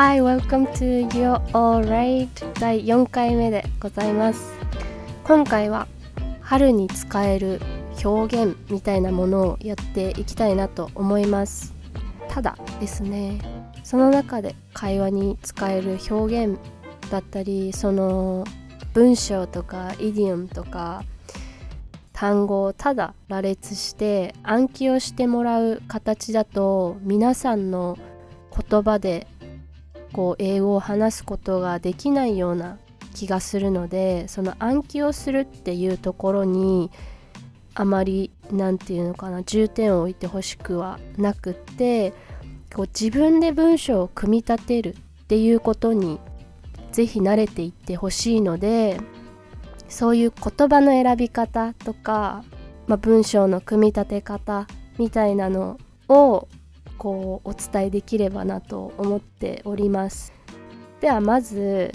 Hi, welcome to You're Alright 第4回目でございます。今回は春に使える表現みたいなものをやっていきたいなと思います。ただですねその中で会話に使える表現だったりその文章とかイディオムとか単語をただ羅列して暗記をしてもらう形だと皆さんの言葉でこう英語を話すことができないような気がするのでその暗記をするっていうところにあまり何て言うのかな重点を置いてほしくはなくってこう自分で文章を組み立てるっていうことにぜひ慣れていってほしいのでそういう言葉の選び方とか、まあ、文章の組み立て方みたいなのをこうお伝えできればなと思っておりますではまず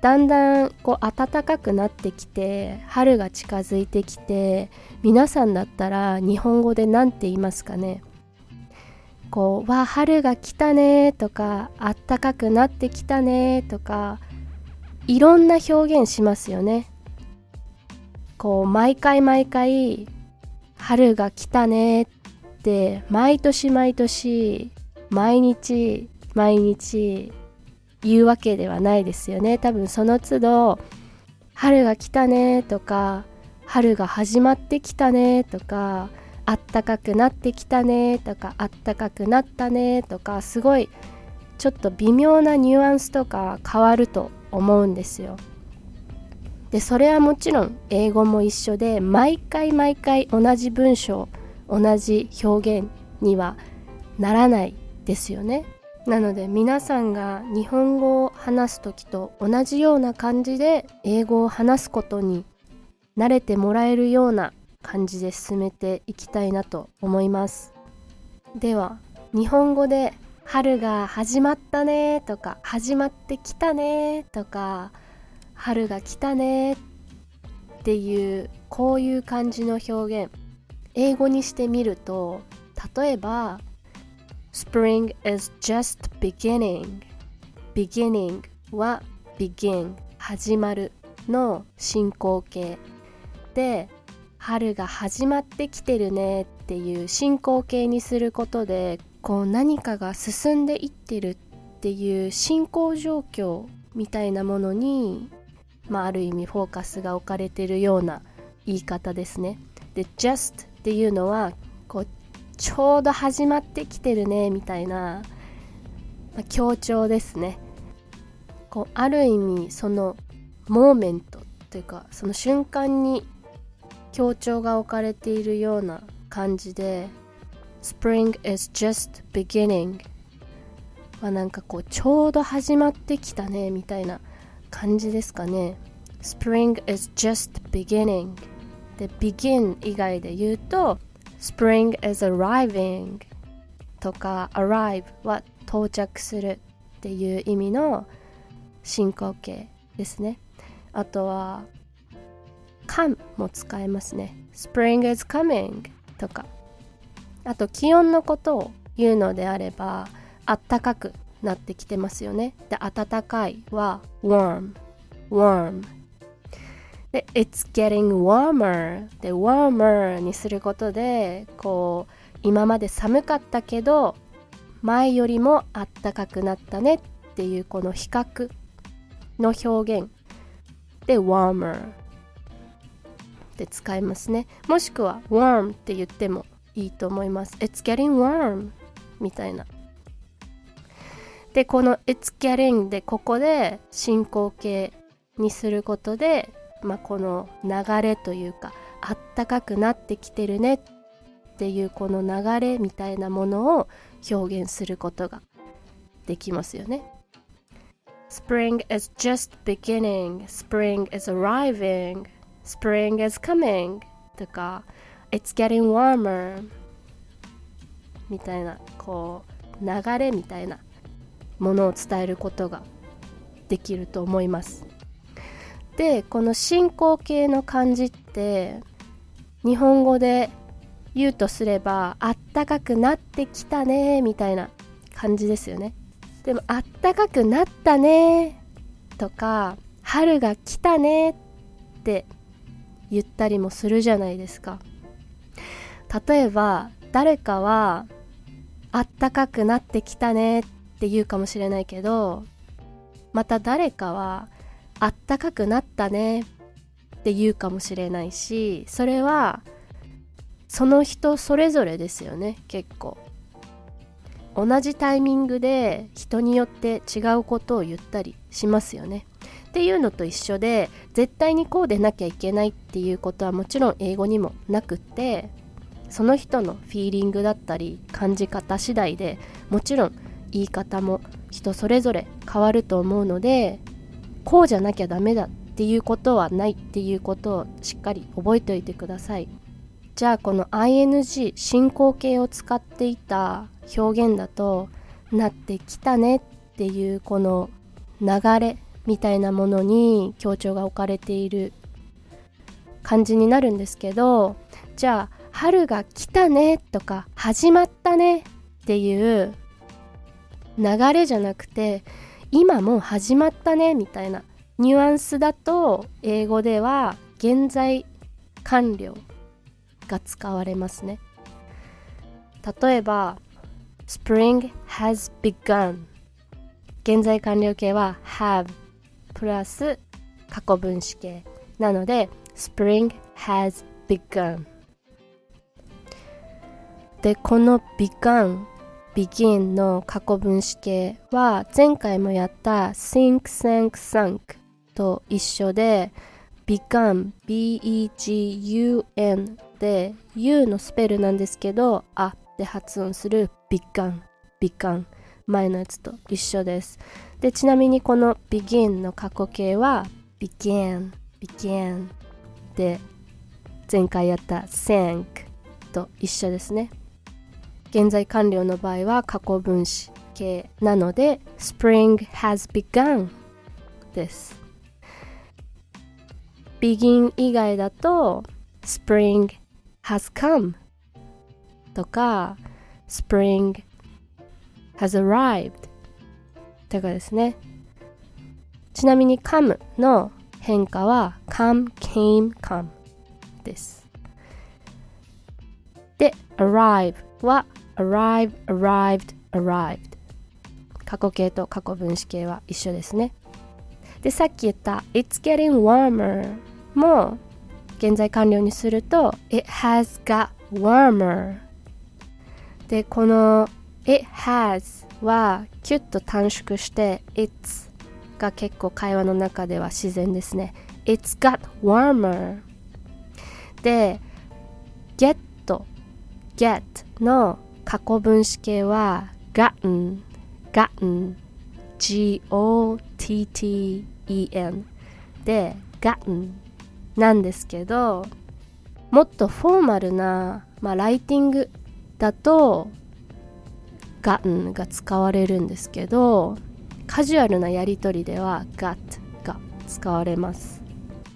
だんだんこう暖かくなってきて春が近づいてきて皆さんだったら日本語で何て言いますかね？こう「わ春が来たね」とか「あったかくなってきたね」とかいろんな表現しますよね。こう毎回毎回「春が来たね」って毎年毎年毎日毎日言うわけではないですよね多分その都度「春が来たね」とか「春が始まってきたね」とか「あったかくなってきたね」とか「あったかくなったね」とかすごいちょっと微妙なニュアンスとか変わると思うんですよ。でそれはもちろん英語も一緒で毎回毎回同じ文章同じ表現にはならないですよね。なので皆さんが日本語を話す時と同じような感じで英語を話すことに慣れてもらえるような感じで進めていきたいなと思いますでは日本語で「春が始まったね」とか「始まってきたね」とか「春が来たね」っていうこういう感じの表現英語にしてみると例えば Spring is just beginning beginning は begin 始まるの進行形で春が始まってきてるねっていう進行形にすることでこう何かが進んでいってるっていう進行状況みたいなものに、まあ、ある意味フォーカスが置かれてるような言い方ですね。で just っていうのはこうちょうど始まってきてるねみたいな、まあ、強調ですね。こうある意味そのモーメントというかその瞬間に強調が置かれているような感じで Spring is just beginning はなんかこうちょうど始まってきたねみたいな感じですかね。Spring is just beginning で begin 以外で言うと Spring is arriving とか arrive は到着するっていう意味の進行形ですね。あとは come も使えますね。Spring is coming とか。あと気温のことを言うのであればあったかくなってきてますよね。で暖かいは warm warm で It's getting warmer で warmer にすることでこう今まで寒かったけど前よりもあったかくなったねっていうこの比較の表現。で warmer で使いますね。もしくは warm って言ってもいいと思います。It's getting warm みたいな。でこの It's getting でここで進行形にすることでまあ、この流れというかあったかくなってきてるねっていうこの流れみたいなものを表現することができますよね。Spring is just beginning, spring is arriving, spring is coming とか It's getting warmer みたいなこう流れみたいなものを伝えることができると思います。でこの進行形の漢字って日本語で言うとすればあったかくなってきたねみたいな感じですよね。でもあったかくなったねとか春が来たねって言ったりもするじゃないですか。例えば誰かはあったかくなってきたねって言うかもしれないけどまた誰かはあったかくなったね。って言うかもしれないしそれはその人それぞれですよね結構。同じタイミングで人によって違うことを言ったりしますよね。っていうのと一緒で絶対にこうでなきゃいけないっていうことはもちろん英語にもなくってその人のフィーリングだったり感じ方次第でもちろん言い方も人それぞれ変わると思うのでこうじゃなきゃダメだっていうことはないっていうことをしっかり覚えておいてください。じゃあこの ing 進行形を使っていた表現だとなってきたねっていうこの流れみたいなものに強調が置かれている感じになるんですけどじゃあ春が来たねとか始まったねっていう流れじゃなくて今もう始まったねみたいなニュアンスだと英語では現在完了が使われますね。例えば Spring has begun. 現在完了形は have プラス過去分詞形なので Spring has begun. でこの begun begin の過去分詞形は前回もやった think, sank, sunk と一緒で begun b-e-g-u-n で u のスペルなんですけどあで発音する begun begun 前のやつと一緒です。でちなみにこの begin の過去形は began began で前回やった sank と一緒ですね。現在完了の場合は過去分詞形なので Spring has begun です begin 以外だと Spring has come とか Spring has arrived とかですねちなみに come の変化は come, came, come ですで arrive は arrive, arrived, arrived 過去形と過去分詞形は一緒ですねでさっき言った It's getting warmer も現在完了にすると It has got warmer でこの It has はキュッと短縮して It's が結構会話の中では自然ですね It's got warmer で get get の過去分詞形は gotten gotten g-o-t-t-e-n で gotten なんですけどもっとフォーマルな、まあ、ライティングだと gotten が使われるんですけどカジュアルなやり取りでは got が使われます。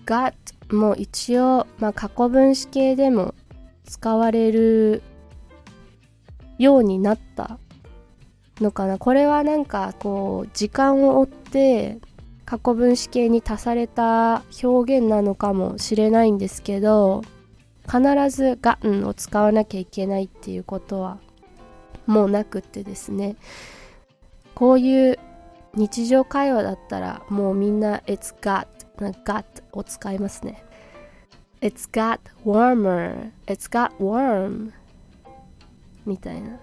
got も一応、まあ、過去分詞形でも使われるようになったのかな。これはなんかこう時間を追って過去分詞形に足された表現なのかもしれないんですけど必ず「がん」を使わなきゃいけないっていうことはもうなくってですね。こういう日常会話だったらもうみんな「It's got」「got」を使いますね。It's got warmer It's got warm みたいな。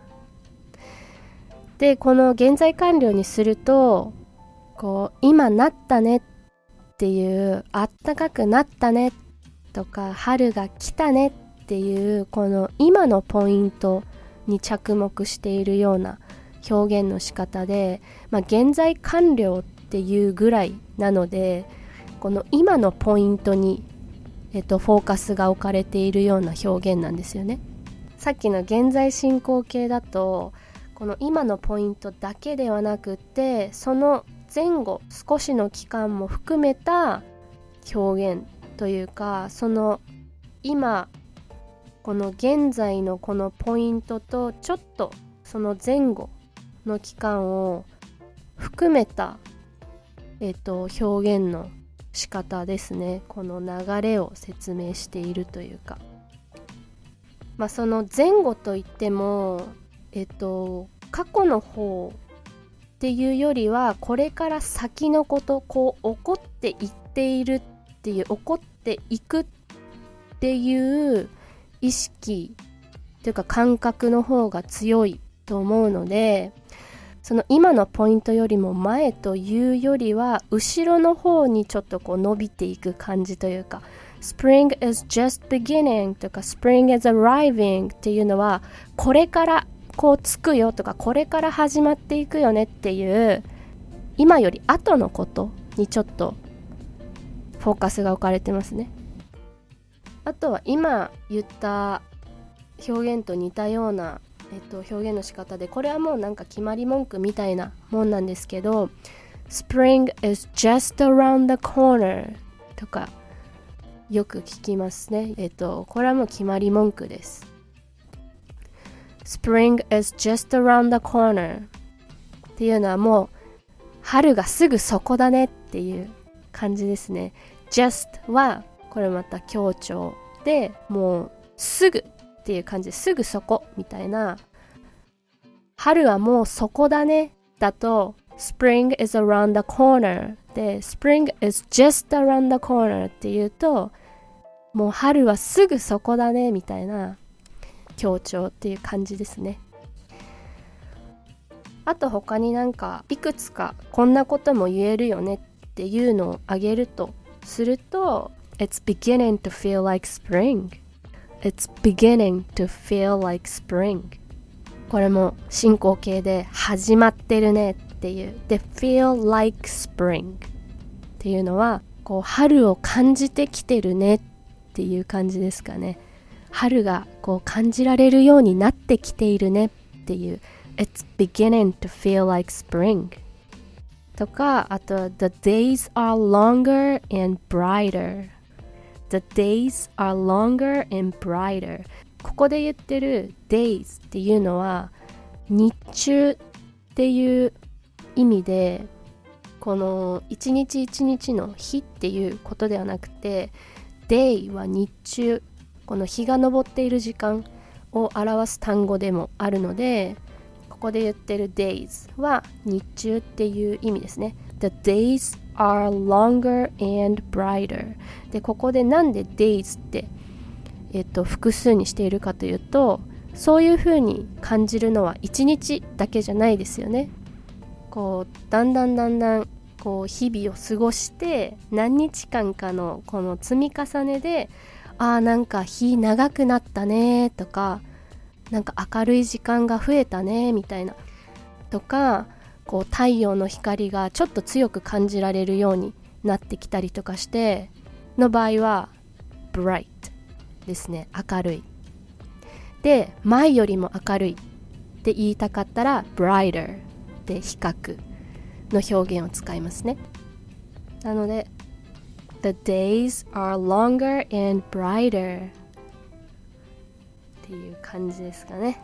でこの現在完了にするとこう今なったねっていうあったかくなったねとか春が来たねっていうこの今のポイントに着目しているような表現の仕方で、まあ、現在完了っていうぐらいなのでこの今のポイントに、えっと、フォーカスが置かれているような表現なんですよね。さっきの現在進行形だとこの今のポイントだけではなくてその前後少しの期間も含めた表現というかその今この現在のこのポイントとちょっとその前後の期間を含めた、えっと、表現の仕方ですね。この流れを説明しているというか。まあその前後といってもえっと過去の方っていうよりはこれから先のことこう起こっていっているっていう起こっていくっていう意識というか感覚の方が強いと思うのでその今のポイントよりも前というよりは後ろの方にちょっとこう伸びていく感じというか Spring is just beginning とか Spring is arriving っていうのはこれからこうつくよとかこれから始まっていくよねっていう今より後のことにちょっとフォーカスが置かれてますね。あとは今言った表現と似たような、えっと、表現の仕方でこれはもうなんか決まり文句みたいなもんなんですけど Spring is just around the corner とかよく聞きますね。えっとこれはもう決まり文句です。Spring is just around the corner っていうのはもう春がすぐそこだねっていう感じですね。Just はこれまた強調でもうすぐっていう感じ。ですぐそこみたいな。春はもうそこだねだと Spring is around the corner で Spring is just around the corner っていうともう春はすぐそこだねみたいな強調っていう感じですねあと他になんかいくつかこんなことも言えるよねっていうのをあげるとすると It's beginning to feel like spring It's beginning to feel like spring これも進行形で始まってるねっていうで feel like spring っていうのはこう春を感じてきてるねっていう感じですかね春がこう感じられるようになってきているねっていう It's beginning to feel like spring とかあと The days are longer and brighter The days are longer and brighter ここで言ってる days っていうのは日中っていう意味でこの一日一日の日っていうことではなくて day は日中この日が昇っている時間を表す単語でもあるのでここで言ってる days は日中っていう意味ですね。The days are longer and brighter. でここでなんで days って、えっと、複数にしているかというとそういう風に感じるのは一日だけじゃないですよね。こうだんだんだんだんこう日々を過ごして何日間かのこの積み重ねであーなんか日長くなったねとかなんか明るい時間が増えたねみたいなとかこう太陽の光がちょっと強く感じられるようになってきたりとかしての場合は bright ですね。明るい。で前よりも明るいって言いたかったら brighter で比較の表現を使いますねなので The days are longer and brighter っていう感じですかね。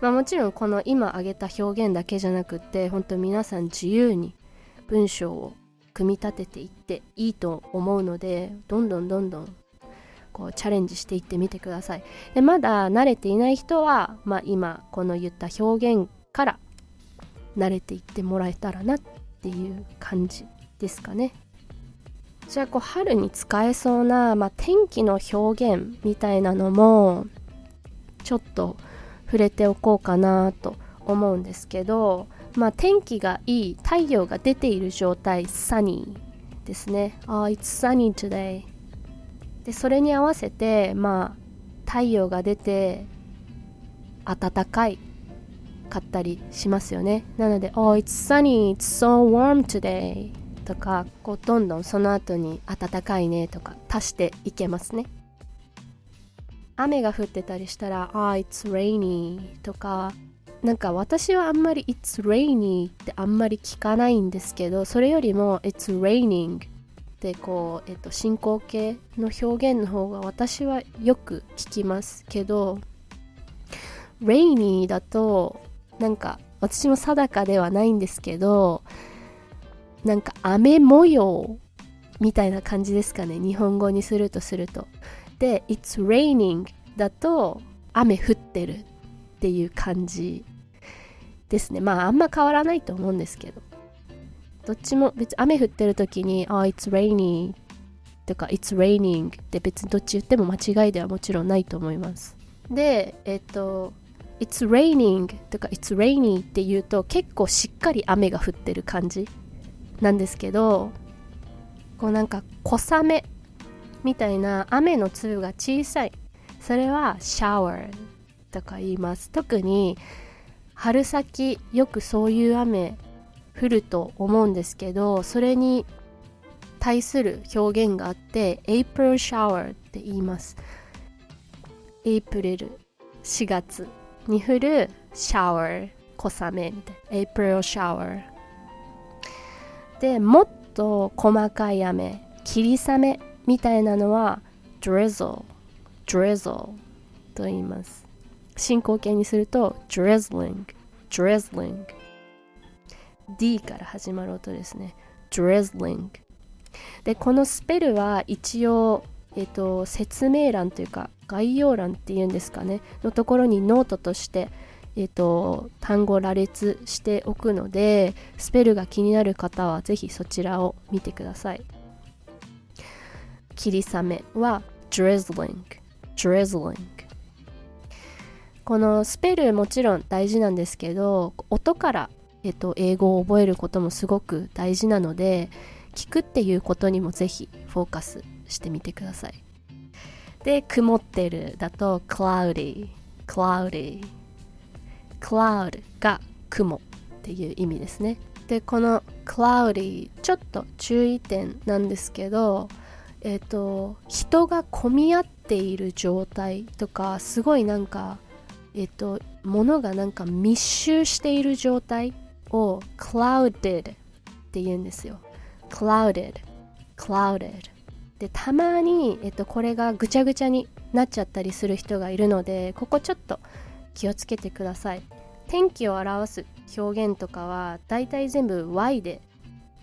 まあもちろんこの今挙げた表現だけじゃなくて本当皆さん自由に文章を組み立てていっていいと思うのでどんどんどんどんこうチャレンジしていってみてください。でまだ慣れていない人は、まあ、今この言った表現から慣れていってもらえたらなっていう感じですかね。じゃあこう春に使えそうな、まあ、天気の表現みたいなのもちょっと触れておこうかなと思うんですけど、まあ、天気がいい太陽が出ている状態 sunny ですね。あ、oh, it's sunny today でそれに合わせてまあ太陽が出て暖かいかったりしますよね。なので、Oh, it's sunny, it's so warm today とかこうどんどんその後に暖かいねとか足していけますね雨が降ってたりしたら「あ、ah, it's rainy」とかなんか私はあんまり「it's rainy」ってあんまり聞かないんですけどそれよりも「it's raining」ってこう、えっと、進行形の表現の方が私はよく聞きますけど「rainy」だとなんか私も定かではないんですけどなんか雨模様みたいな感じですかね日本語にするとすると。で「It's raining」だと雨降ってるっていう感じですね。まああんま変わらないと思うんですけど。どっちも別に雨降ってる時に「あ、oh, It's rainy」とか「It's raining」って別にどっち言っても間違いではもちろんないと思います。でえっと「It's raining」とか「It's rainy」って言うと結構しっかり雨が降ってる感じなんですけどこうなんか小雨みたいな雨の粒が小さい。それはシャワーとか言います。特に春先よくそういう雨降ると思うんですけどそれに対する表現があって April shower って言います。エイプリル4月に降るシャワー小雨みたいな。April shower でもっと細かい雨霧雨みたいなのは drizzle drizzle と言います。進行形にすると drizzling drizzling D から始まる音ですね。drizzling でこのスペルは一応えっ、と説明欄というか概要欄っていうんですかねのところにノートとしてえっ、と単語羅列しておくのでスペルが気になる方はぜひそちらを見てください。霧雨は drizzling drizzling このスペルもちろん大事なんですけど音から、えっと、英語を覚えることもすごく大事なので聞くっていうことにもぜひフォーカスしてみてください。で曇ってるだと cloudy cloudy cloud が雲っていう意味ですね。でこの cloudy ちょっと注意点なんですけどえっ、ー、と人が混み合っている状態とかすごいなんかえっ、ー、と物がなんか密集している状態を clouded って言うんですよ。clouded clouded. でたまに、えっ、と、これがぐちゃぐちゃになっちゃったりする人がいるのでここちょっと気をつけてください。天気を表す表現とかはだいたい全部 Y で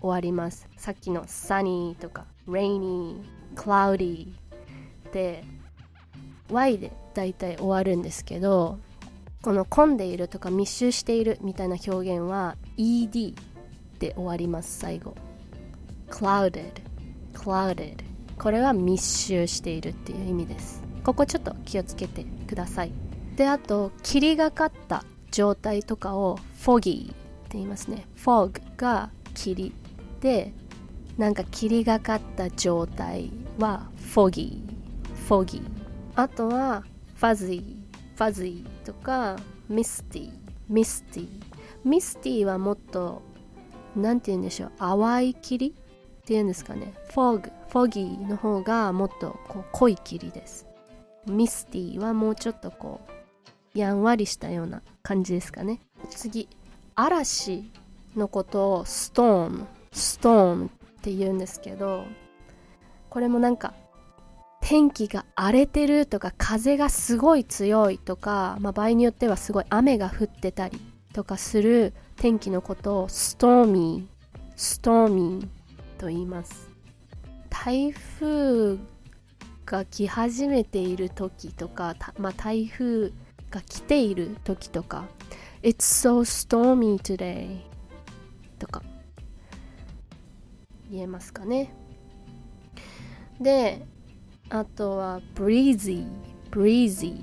終わります。さっきの sunny とか rainy cloudy で Y でだいたい終わるんですけどこの混んでいるとか密集しているみたいな表現は ED で終わります最後。clouded clouded これは密集しているっていう意味です。ここちょっと気をつけてください。であと霧がかった状態とかを foggy って言いますね。fog が霧でなんか霧がかった状態は foggy foggy あとは fuzzy fuzzy とか misty misty misty はもっとなんて言うんでしょう。淡い霧っていうんですかね。fog foggy の方がもっとこう濃い霧です。misty はもうちょっとこうやんわりしたような感じですかね。次嵐のことを storm storm って言うんですけどこれもなんか天気が荒れてるとか風がすごい強いとか、まあ、場合によってはすごい雨が降ってたりとかする天気のことをストーミーストーミーと言います。台風が来始めている時とか、まあ、台風が来ている時とか It's so stormy today とか言えますかね。であとは breezy breezy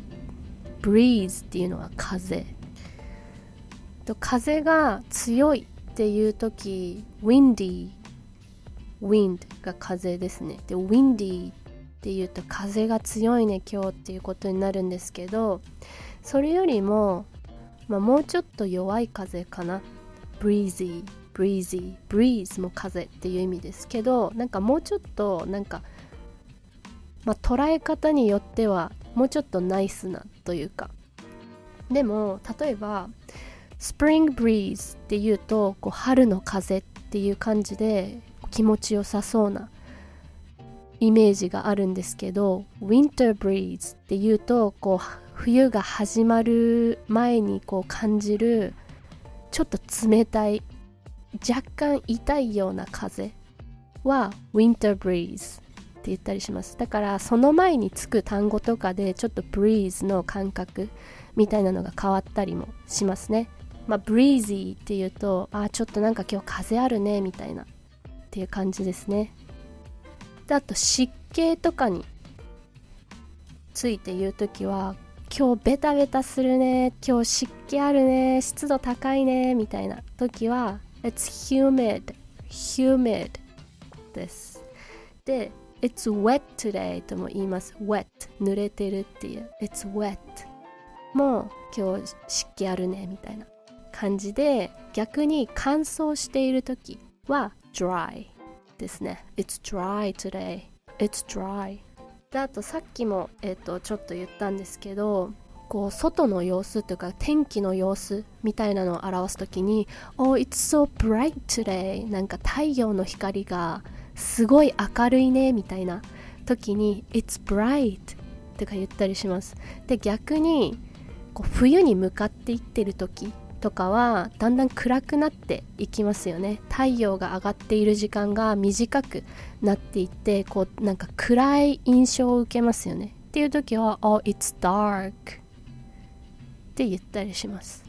breeze っていうのは風。と風が強いっていう時 windy wind が風ですね。で windy っていうと風が強いね今日っていうことになるんですけどそれよりも、まあ、もうちょっと弱い風かな。breezy breezy breeze も風っていう意味ですけどなんかもうちょっとなんかまあ捉え方によってはもうちょっとナイスなというか。でも例えば spring breeze っていうとこう春の風っていう感じで気持ちよさそうなイメージがあるんですけど winter breeze っていうとこう冬が始まる前にこう感じるちょっと冷たい若干痛いような風は winter breeze って言ったりします。だからその前につく単語とかでちょっと breeze の感覚みたいなのが変わったりもしますね。まあ breezy っていうとあちょっとなんか今日風あるねみたいな。っていう感じですね。であと湿気とかについて言う時は今日ベタベタするね今日湿気あるね湿度高いねみたいな時は It's humid humid です。で It's wet today とも言います。wet 濡れてるっていう。It's wet もう今日湿気あるねみたいな感じで逆に乾燥している時は dry ですね。It's dry today. It's dry. であとさっきも、えーと、ちょっと言ったんですけどこう外の様子というか天気の様子みたいなのを表す時に「Oh, it's so bright today」なんか太陽の光がすごい明るいねみたいな時に「It's bright」とか言ったりします。で逆にこう冬に向かっていってる時とかはだんだん暗くなっていきますよね。太陽が上がっている時間が短くなっていってこうなんか暗い印象を受けますよね。っていう時は「Oh it's dark」って言ったりします。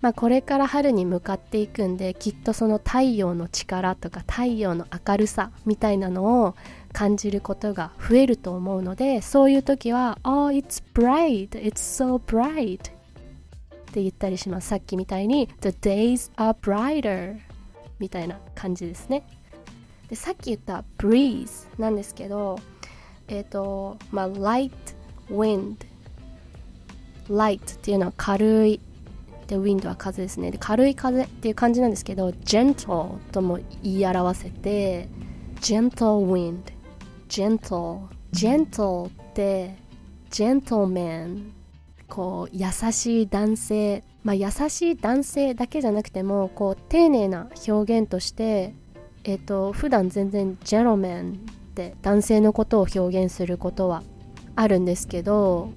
まあこれから春に向かっていくんできっとその太陽の力とか太陽の明るさみたいなのを感じることが増えると思うのでそういう時は「Oh it's bright it's so bright」って言ったりします。さっきみたいに The days are brighter みたいな感じですね。でさっき言った breeze なんですけどえっ、ー、とまあ light wind light っていうのは軽いで wind は風ですね。で軽い風っていう感じなんですけど gentle とも言い表せて gentle wind gentle gentle って gentleman こう優しい男性まあ優しい男性だけじゃなくてもこう丁寧な表現としてえっ、ー、と普段全然ジェロメンって男性のことを表現することはあるんですけど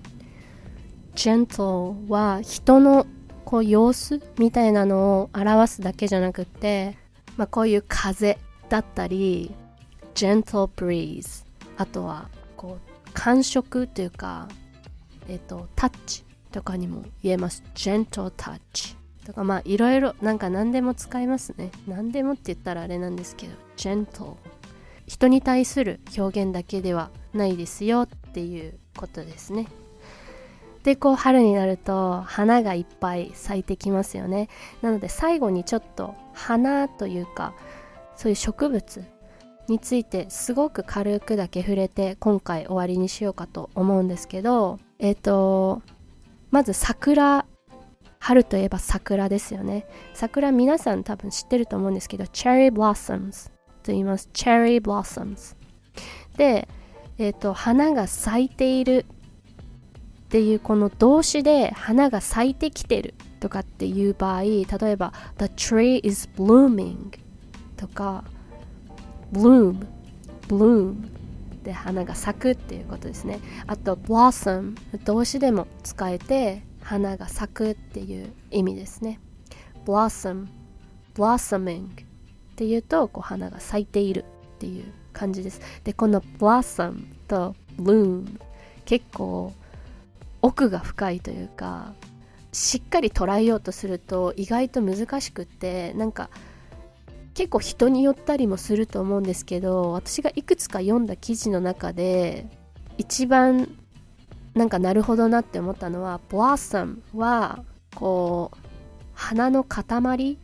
gentle は人のこう様子みたいなのを表すだけじゃなくて、まあ、こういう風だったり gentle breeze あとはこう感触というかえっ、と、タッチとかにも言えます。gentle touch とか、まあ、いろいろ、なんか何でも使いますね。何でもって言ったらあれなんですけど、gentle。人に対する表現だけではないですよっていうことですね。で、こう春になると花がいっぱい咲いてきますよね。なので最後にちょっと花というか、そういう植物についてすごく軽くだけ触れて今回終わりにしようかと思うんですけどえっ、ー、とまず桜春といえば桜ですよね。桜皆さん多分知ってると思うんですけど Cherry Blossoms と言います。Cherry Blossoms で、えっ、ー、と花が咲いているっていうこの動詞で花が咲いてきてるとかっていう場合例えば The tree is blooming とか bloom bloom で花が咲くっていうことですね。あと blossom 動詞でも使えて花が咲くっていう意味ですね。blossom blossoming っていうとこう花が咲いているっていう感じです。でこの blossom と bloom 結構奥が深いというかしっかり捉えようとすると意外と難しくってなんか結構人によったりもすると思うんですけど私がいくつか読んだ記事の中で一番なんかなるほどなって思ったのはブラッサムはこう花の塊？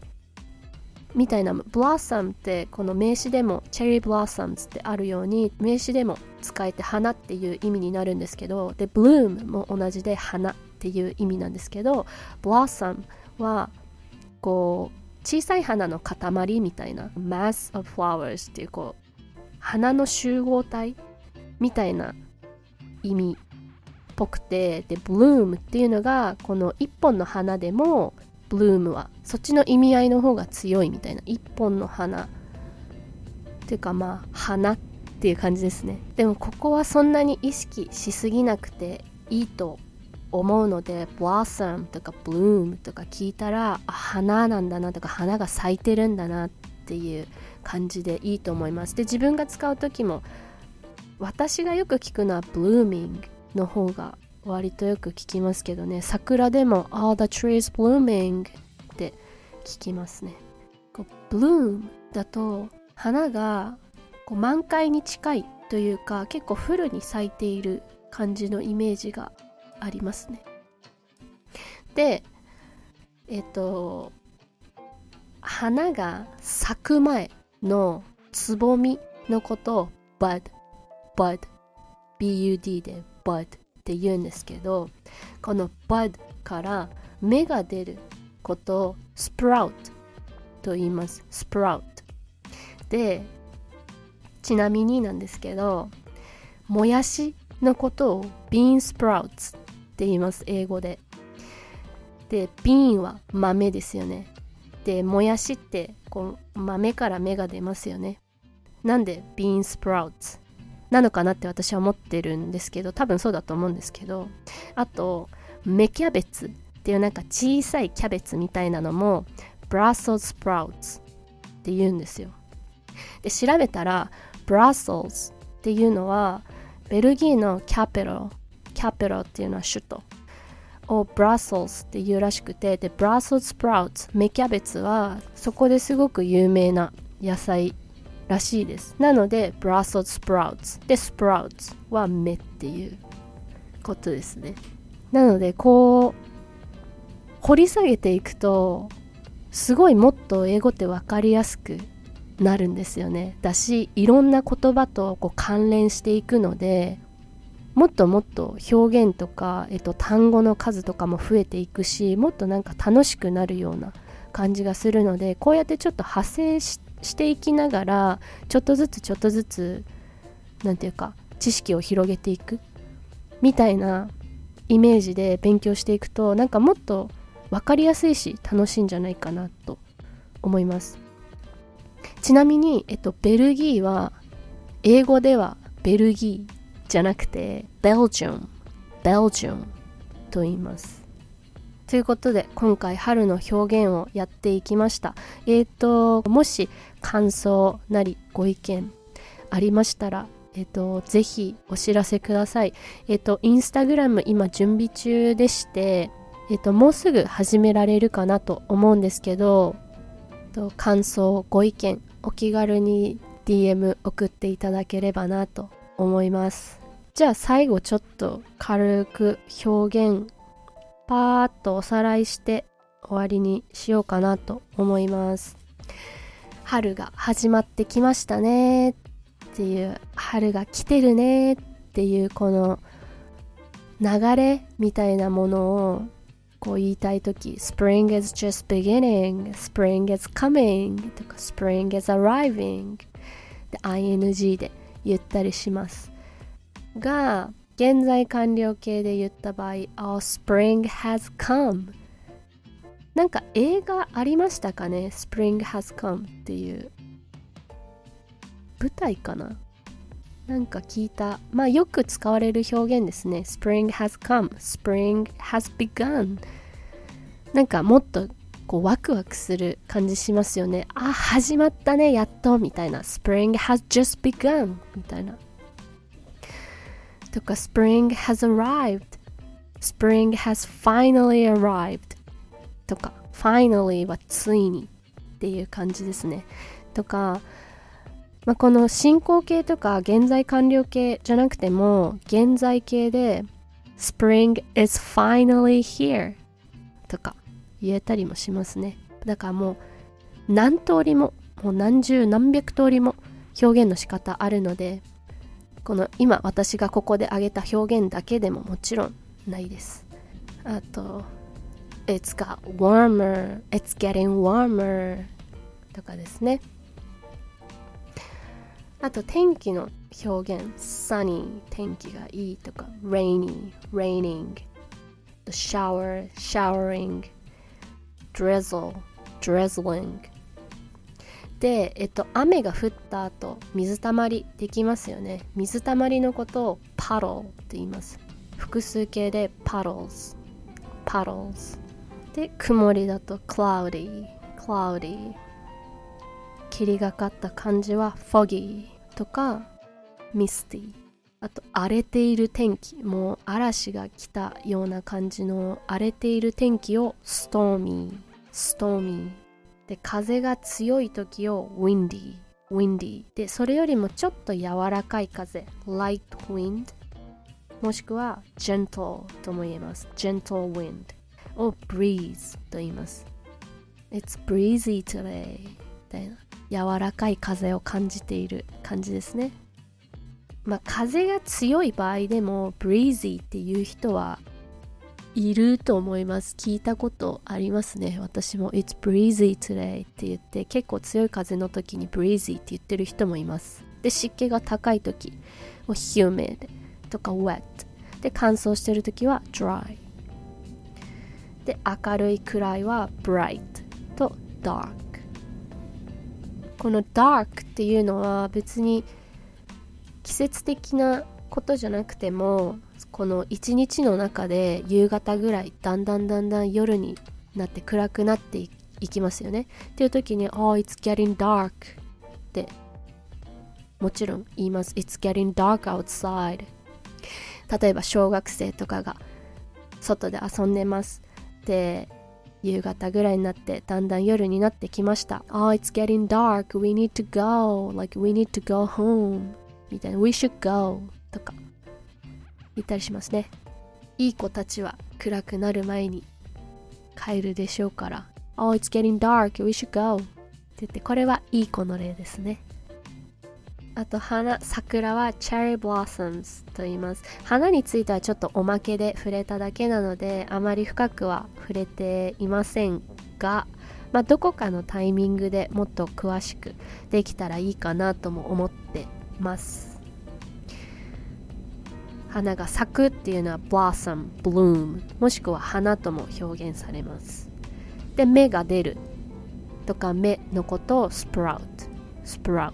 みたいなブラッサムってこの名詞でもチェリーブラッサムってあるように名詞でも使えて花っていう意味になるんですけどでブルームも同じで花っていう意味なんですけどブラッサムはこう小さい花の塊みたいな mass of flowers っていうこう花の集合体みたいな意味っぽくてで bloom っていうのがこの一本の花でも bloom はそっちの意味合いの方が強いみたいな一本の花っていうかまあ花っていう感じですね。でもここはそんなに意識しすぎなくていいと思うので blossom とか bloom とか聞いたら花なんだなとか花が咲いてるんだなっていう感じでいいと思います。で自分が使う時も私がよく聞くのは blooming の方が割とよく聞きますけどね。桜でも Oh the trees blooming って聞きますね。こう bloom だと花がこう満開に近いというか結構フルに咲いている感じのイメージがありますね。でえっと花が咲く前のつぼみのことを bud bud bud で bud って言うんですけどこの bud から芽が出ることを sprout と言います。sprout でちなみになんですけどもやしのことを bean sprouts って言います英語で。で bean は豆ですよね。でもやしってこう豆から芽が出ますよね。なんで bean sprouts なのかなって私は思ってるんですけど多分そうだと思うんですけど。あと芽キャベツっていうなんか小さいキャベツみたいなのも Brussels sprouts って言うんですよ。で調べたら Brussels っていうのはベルギーのキャペロキャペロっていうのは首都。をブラッセルスっていうらしくてでブラッセルスプラウツ芽キャベツはそこですごく有名な野菜らしいです。なのでブラッセルスプラウツでスプラウツは芽っていうことですね。なのでこう掘り下げていくとすごいもっと英語って分かりやすくなるんですよね。だしいろんな言葉とこう関連していくのでもっともっと表現とか、えっと、単語の数とかも増えていくしもっとなんか楽しくなるような感じがするのでこうやってちょっと派生していきながらちょっとずつちょっとずつ何て言うか知識を広げていくみたいなイメージで勉強していくとなんかもっと分かりやすいし楽しいんじゃないかなと思います。ちなみに、えっと、ベルギーは英語ではベルギーじゃなくて Belgium Belgium と言います。ということで今回春の表現をやっていきました。えっ、ー、ともし感想なりご意見ありましたらえっ、ー、とぜひお知らせください。えっ、ー、とインスタグラム今準備中でしてえっ、ともうすぐ始められるかなと思うんですけどと感想ご意見お気軽に DM 送っていただければなと思います。じゃあ最後ちょっと軽く表現パーッとおさらいして終わりにしようかなと思います。春が始まってきましたね。っていう春が来てるねっていうこの流れみたいなものをこう言いたいとき Spring is just beginning. Spring is coming. とか Spring is arriving. で ing で言ったりします。が現在完了形で言った場合 Oh spring has come なんか映画ありましたかね？Spring has come っていう。舞台かな？なんか聞いた。まあよく使われる表現ですね。Spring has come Spring has begun なんかもっとこうワクワクする感じしますよねあ始まったねやっとみたいな Spring has just begun みたいなとか Spring has arrived Spring has finally arrived とか finally はついにっていう感じですねとか、まあ、この進行形とか現在完了形じゃなくても現在形で Spring is finally here とか言えたりもしますね。だからもう何通りももう何十何百通りも表現の仕方あるのでこの今私がここで挙げた表現だけでももちろんないです。あと It's got warmer. It's getting warmer. とかですね。あと天気の表現。sunny. 天気がいいとか。rainy. raining. The shower. showering. Drizzle drizzling. で、えっと、雨が降った後水たまりできますよね。水たまりのことをパロって言います。複数形で puddles puddles. で曇りだと cloudy cloudy. 霧がかった感じは foggy とか misty. あと荒れている天気もう嵐が来たような感じの荒れている天気を stormy stormy. で風が強い時を windy windy. でそれよりもちょっと柔らかい風 light wind. もしくは gentle とも言えます。gentle wind を breeze と言います。It's breezy today. みたいな。柔らかい風を感じている感じですね。まあ風が強い場合でも breezy っていう人はいると思います。聞いたことありますね。私も It's breezy today って言って結構強い風の時に breezy って言ってる人もいます。で湿気が高い時を humid とか wet で乾燥してる時は dry で明るい暗いは bright と dark この dark っていうのは別に季節的なことじゃなくてもこの一日の中で夕方ぐらいだんだんだんだん夜になって暗くなっていきますよねっていう時に「Oh, it's getting dark」ってもちろん言います「It's getting dark outside」例えば小学生とかが外で遊んでますで夕方ぐらいになってだんだん夜になってきました Oh, it's getting dark. We need to go. Like, we need to go home. みたいな We should go. とか言ったりしますねいい子たちは暗くなる前に帰るでしょうから Oh, it's getting dark. We should go. って言ってこれはいい子の例ですねあと花桜は Cherry Blossoms と言います花についてはちょっとおまけで触れただけなのであまり深くは触れていませんが、まあ、どこかのタイミングでもっと詳しくできたらいいかなとも思ってます花が咲くっていうのは blossom, bloom もしくは花とも表現されます。で芽が出るとか芽のことを sprout sprout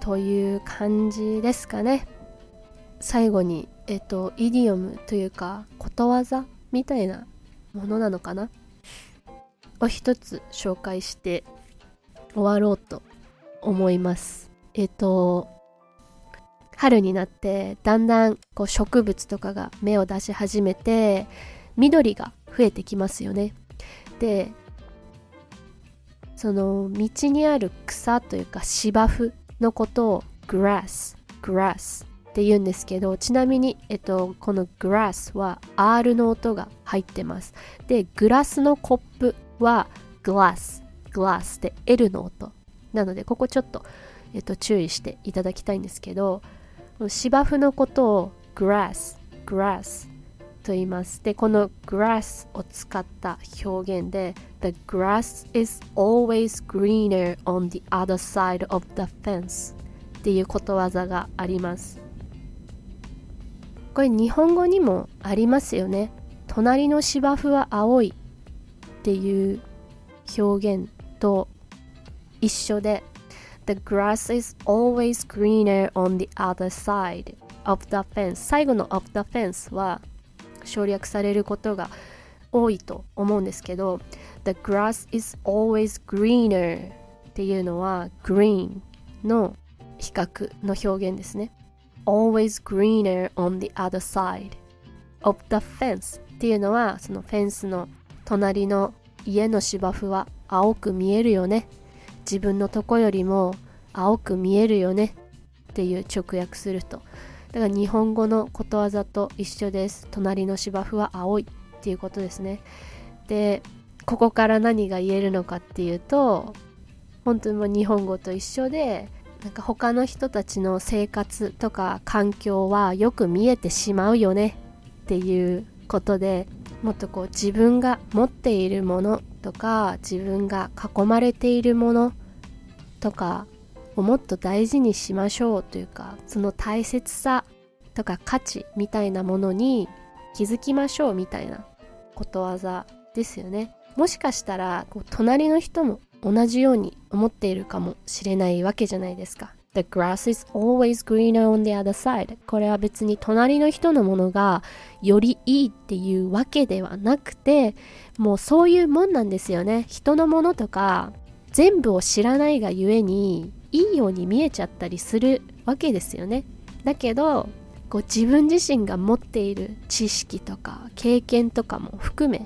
という感じですかね。最後にえっとイディオムというかことわざみたいなものなのかな。を一つ紹介して終わろうと思います。えっと春になってだんだんこう植物とかが芽を出し始めて緑が増えてきますよね。でその道にある草というか芝生のことを grass grass って言うんですけどちなみに、えっと、この grass は R の音が入ってます。でグラスのコップは glass glass で L の音。なのでここちょっと、えっと、注意していただきたいんですけど芝生のことを grass grass と言います。でこの grass を使った表現で The grass is always greener on the other side of the fence っていうことわざがあります。これ日本語にもありますよね。隣の芝生は青いっていう表現と一緒で The grass is always greener on the other side of the fence 最後の of the fence は省略されることが多いと思うんですけど The grass is always greener っていうのは green の比較の表現ですね always greener on the other side of the fence っていうのはそのフェンスの隣の家の芝生は青く見えるよね自分のとこよりも青く見えるよねっていう直訳すると。だから日本語のことわざと一緒です。隣の芝生は青いっていうことですね。でここから何が言えるのかっていうと本当にもう日本語と一緒でなんか他の人たちの生活とか環境はよく見えてしまうよねっていうことでもっとこう自分が持っているものとか自分が囲まれているものとかをもっと大事にしましょうというかその大切さとか価値みたいなものに気づきましょうみたいなことわざですよね。もしかしたらこう隣の人も同じように思っているかもしれないわけじゃないですか。The grass is always greener on the other side. これは別に隣の人のものがよりいいっていうわけではなくてもうそういうもんなんですよね。人のものとか全部を知らないがゆえにいいように見えちゃったりするわけですよね。だけどこう自分自身が持っている知識とか経験とかも含め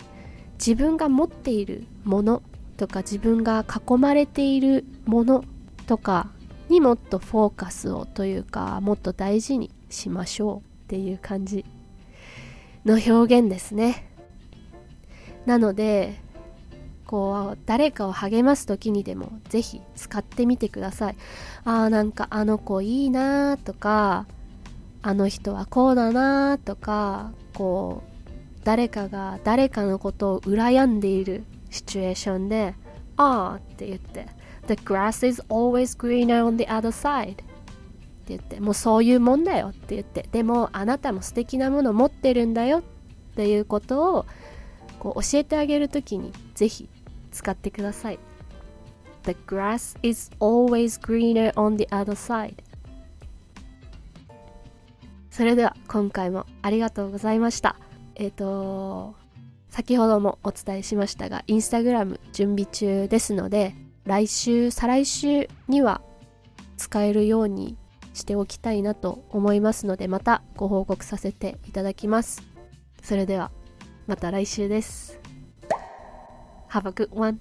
自分が持っているものとか自分が囲まれているものとかにもっとフォーカスをというかもっと大事にしましょうっていう感じの表現ですね。なのでこう誰かを励ます時にでもぜひ使ってみてください。あーなんかあの子いいなとかあの人はこうだなとかこう誰かが誰かのことを羨んでいるシチュエーションでああって言って The grass is always greener on the other side って言ってもうそういうもんだよって言ってでもあなたも素敵なもの持ってるんだよっていうことをこう教えてあげるときにぜひ使ってください。The grass is always greener on the other side. それでは今回もありがとうございました。えっ、ー、と先ほどもお伝えしましたがインスタグラム準備中ですので来週再来週には使えるようにしておきたいなと思いますのでまたご報告させていただきます。それではまた来週です。Have a good one